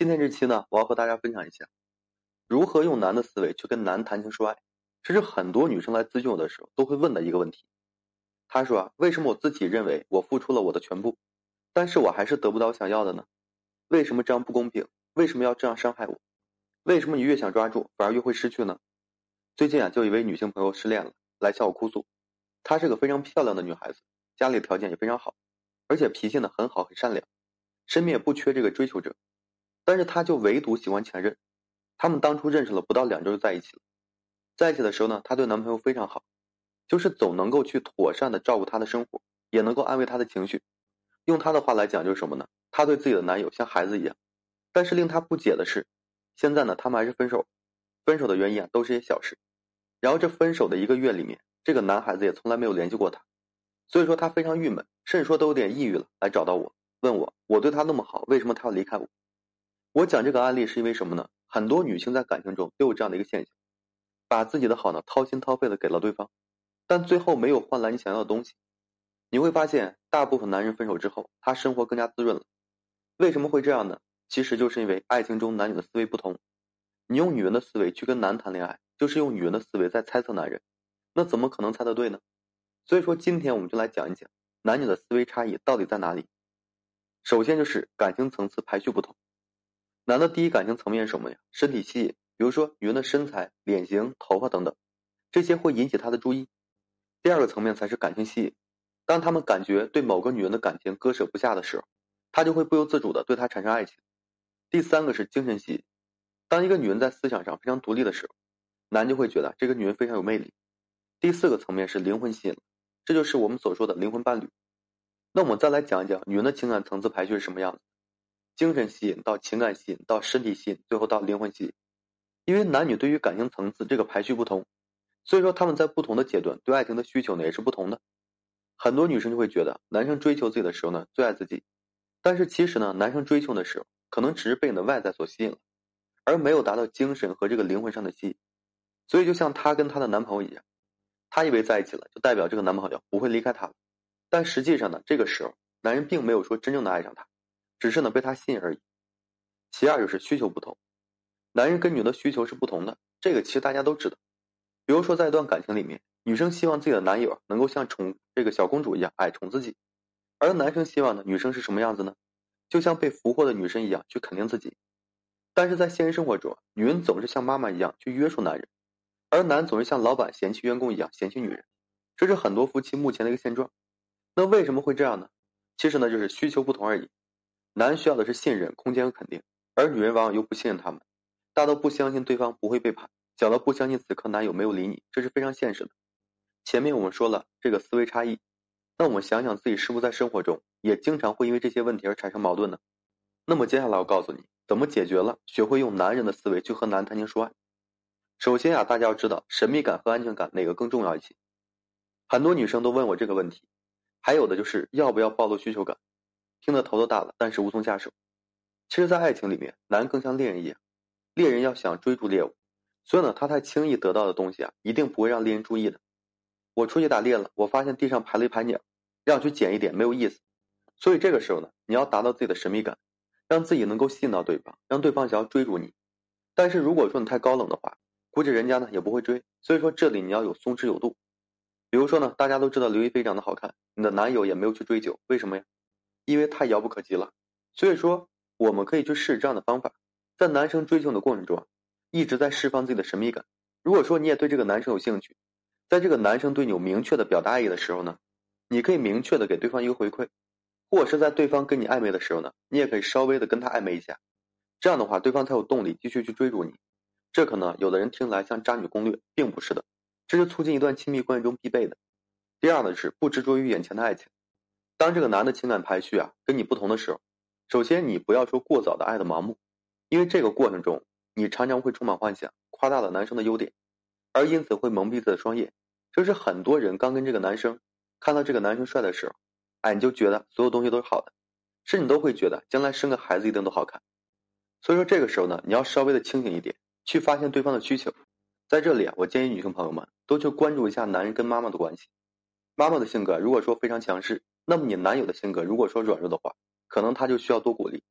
今天这期呢，我要和大家分享一下，如何用男的思维去跟男谈情说爱。这是很多女生来咨询我的时候都会问的一个问题。她说啊，为什么我自己认为我付出了我的全部，但是我还是得不到想要的呢？为什么这样不公平？为什么要这样伤害我？为什么你越想抓住，反而越会失去呢？最近啊，就一位女性朋友失恋了，来向我哭诉。她是个非常漂亮的女孩子，家里条件也非常好，而且脾气呢很好，很善良。身边也不缺这个追求者，但是他就唯独喜欢前任。他们当初认识了不到两周就在一起了，在一起的时候呢，她对男朋友非常好，就是总能够去妥善的照顾他的生活，也能够安慰他的情绪。用她的话来讲就是什么呢？她对自己的男友像孩子一样。但是令她不解的是，现在呢他们还是分手，分手的原因啊都是些小事。然后这分手的一个月里面，这个男孩子也从来没有联系过她，所以说她非常郁闷，甚至说都有点抑郁了，来找到我。问我，我对他那么好，为什么他要离开我？我讲这个案例是因为什么呢？很多女性在感情中都有这样的一个现象，把自己的好呢掏心掏肺的给了对方，但最后没有换来你想要的东西。你会发现，大部分男人分手之后，他生活更加滋润了。为什么会这样呢？其实就是因为爱情中男女的思维不同。你用女人的思维去跟男谈恋爱，就是用女人的思维在猜测男人，那怎么可能猜得对呢？所以说，今天我们就来讲一讲男女的思维差异到底在哪里。首先就是感情层次排序不同。男的第一感情层面是什么呀？身体吸引，比如说女人的身材、脸型、头发等等，这些会引起他的注意。第二个层面才是感情吸引。当他们感觉对某个女人的感情割舍不下的时候，他就会不由自主的对她产生爱情。第三个是精神吸引。当一个女人在思想上非常独立的时候，男就会觉得这个女人非常有魅力。第四个层面是灵魂吸引，这就是我们所说的灵魂伴侣。那我们再来讲一讲女人的情感层次排序是什么样子：精神吸引到情感吸引到身体吸引，最后到灵魂吸引。因为男女对于感情层次这个排序不同，所以说他们在不同的阶段对爱情的需求呢也是不同的。很多女生就会觉得男生追求自己的时候呢最爱自己，但是其实呢男生追求的时候可能只是被你的外在所吸引了，而没有达到精神和这个灵魂上的吸引。所以就像她跟她的男朋友一样，她以为在一起了就代表这个男朋友不会离开她了。但实际上呢，这个时候男人并没有说真正的爱上她，只是呢被他吸引而已。其二就是需求不同，男人跟女人的需求是不同的，这个其实大家都知道。比如说在一段感情里面，女生希望自己的男友能够像宠这个小公主一样爱宠自己，而男生希望呢女生是什么样子呢？就像被俘获的女生一样去肯定自己。但是在现实生活中，女人总是像妈妈一样去约束男人，而男总是像老板嫌弃员工一样嫌弃女人，这是很多夫妻目前的一个现状。那为什么会这样呢？其实呢，就是需求不同而已。男需要的是信任、空间和肯定，而女人往往又不信任他们，大到不相信对方不会背叛，小到不相信此刻男友没有理你，这是非常现实的。前面我们说了这个思维差异，那我们想想自己是不是在生活中也经常会因为这些问题而产生矛盾呢？那么接下来我告诉你怎么解决了，学会用男人的思维去和男人谈情说爱。首先啊，大家要知道神秘感和安全感哪个更重要一些？很多女生都问我这个问题。还有的就是要不要暴露需求感，听得头都大了，但是无从下手。其实，在爱情里面，男更像猎人一样，猎人要想追逐猎物，所以呢，他太轻易得到的东西啊，一定不会让猎人注意的。我出去打猎了，我发现地上排了一排鸟，让我去捡一点没有意思。所以这个时候呢，你要达到自己的神秘感，让自己能够吸引到对方，让对方想要追逐你。但是如果说你太高冷的话，估计人家呢也不会追。所以说这里你要有松弛有度。比如说呢，大家都知道刘亦菲长得好看，你的男友也没有去追究，为什么呀？因为太遥不可及了。所以说，我们可以去试这样的方法，在男生追求的过程中，一直在释放自己的神秘感。如果说你也对这个男生有兴趣，在这个男生对你有明确的表达爱意的时候呢，你可以明确的给对方一个回馈，或者是在对方跟你暧昧的时候呢，你也可以稍微的跟他暧昧一下，这样的话，对方才有动力继续去追逐你。这可能有的人听来像渣女攻略，并不是的。这是促进一段亲密关系中必备的。第二呢是不执着于眼前的爱情。当这个男的情感排序啊跟你不同的时候，首先你不要说过早的爱的盲目，因为这个过程中你常常会充满幻想，夸大了男生的优点，而因此会蒙蔽自己的双眼。这是很多人刚跟这个男生看到这个男生帅的时候，哎你就觉得所有东西都是好的，甚至都会觉得将来生个孩子一定都好看。所以说这个时候呢，你要稍微的清醒一点，去发现对方的需求。在这里啊，我建议女性朋友们都去关注一下男人跟妈妈的关系。妈妈的性格如果说非常强势，那么你男友的性格如果说软弱的话，可能他就需要多鼓励。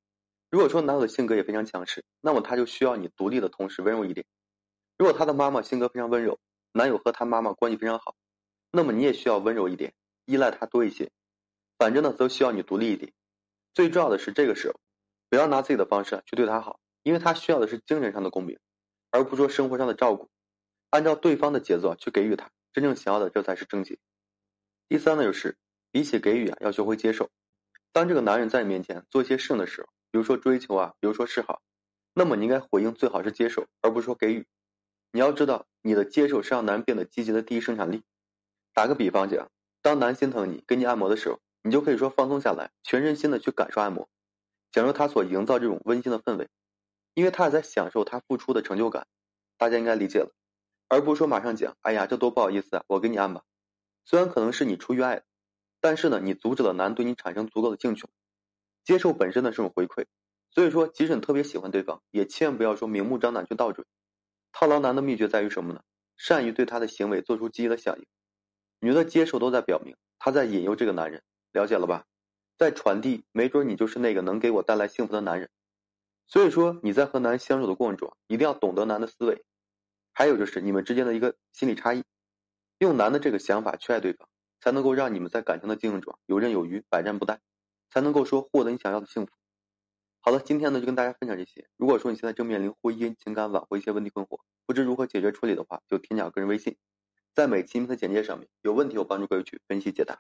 如果说男友的性格也非常强势，那么他就需要你独立的同时温柔一点。如果他的妈妈性格非常温柔，男友和他妈妈关系非常好，那么你也需要温柔一点，依赖他多一些。反正呢，都需要你独立一点。最重要的是，这个时候不要拿自己的方式去对他好，因为他需要的是精神上的共鸣，而不是说生活上的照顾。按照对方的节奏去给予他真正想要的，这才是正解。第三呢，就是比起给予啊，要学会接受。当这个男人在你面前做一些事的时候，比如说追求啊，比如说示好，那么你应该回应最好是接受，而不是说给予。你要知道，你的接受是让男人变得积极的第一生产力。打个比方讲，当男心疼你、给你按摩的时候。你就可以说放松下来，全身心的去感受按摩，享受他所营造这种温馨的氛围，因为他也在享受他付出的成就感。大家应该理解了，而不是说马上讲，哎呀，这多不好意思啊，我给你按吧。虽然可能是你出于爱，但是呢，你阻止了男对你产生足够的兴趣。接受本身的这种回馈，所以说，即使你特别喜欢对方，也千万不要说明目张胆去倒追。套牢男的秘诀在于什么呢？善于对他的行为做出积极的响应。女的接受都在表明，她在引诱这个男人。了解了吧？在传递，没准你就是那个能给我带来幸福的男人。所以说你在和男人相处的过程中，一定要懂得男的思维，还有就是你们之间的一个心理差异，用男的这个想法去爱对方，才能够让你们在感情的经营中游刃有余、百战不殆，才能够说获得你想要的幸福。好了，今天呢就跟大家分享这些。如果说你现在正面临婚姻、情感挽回一些问题困惑，不知如何解决处理的话，就添加个人微信，在每期音频的简介上面，有问题我帮助各位去分析解答。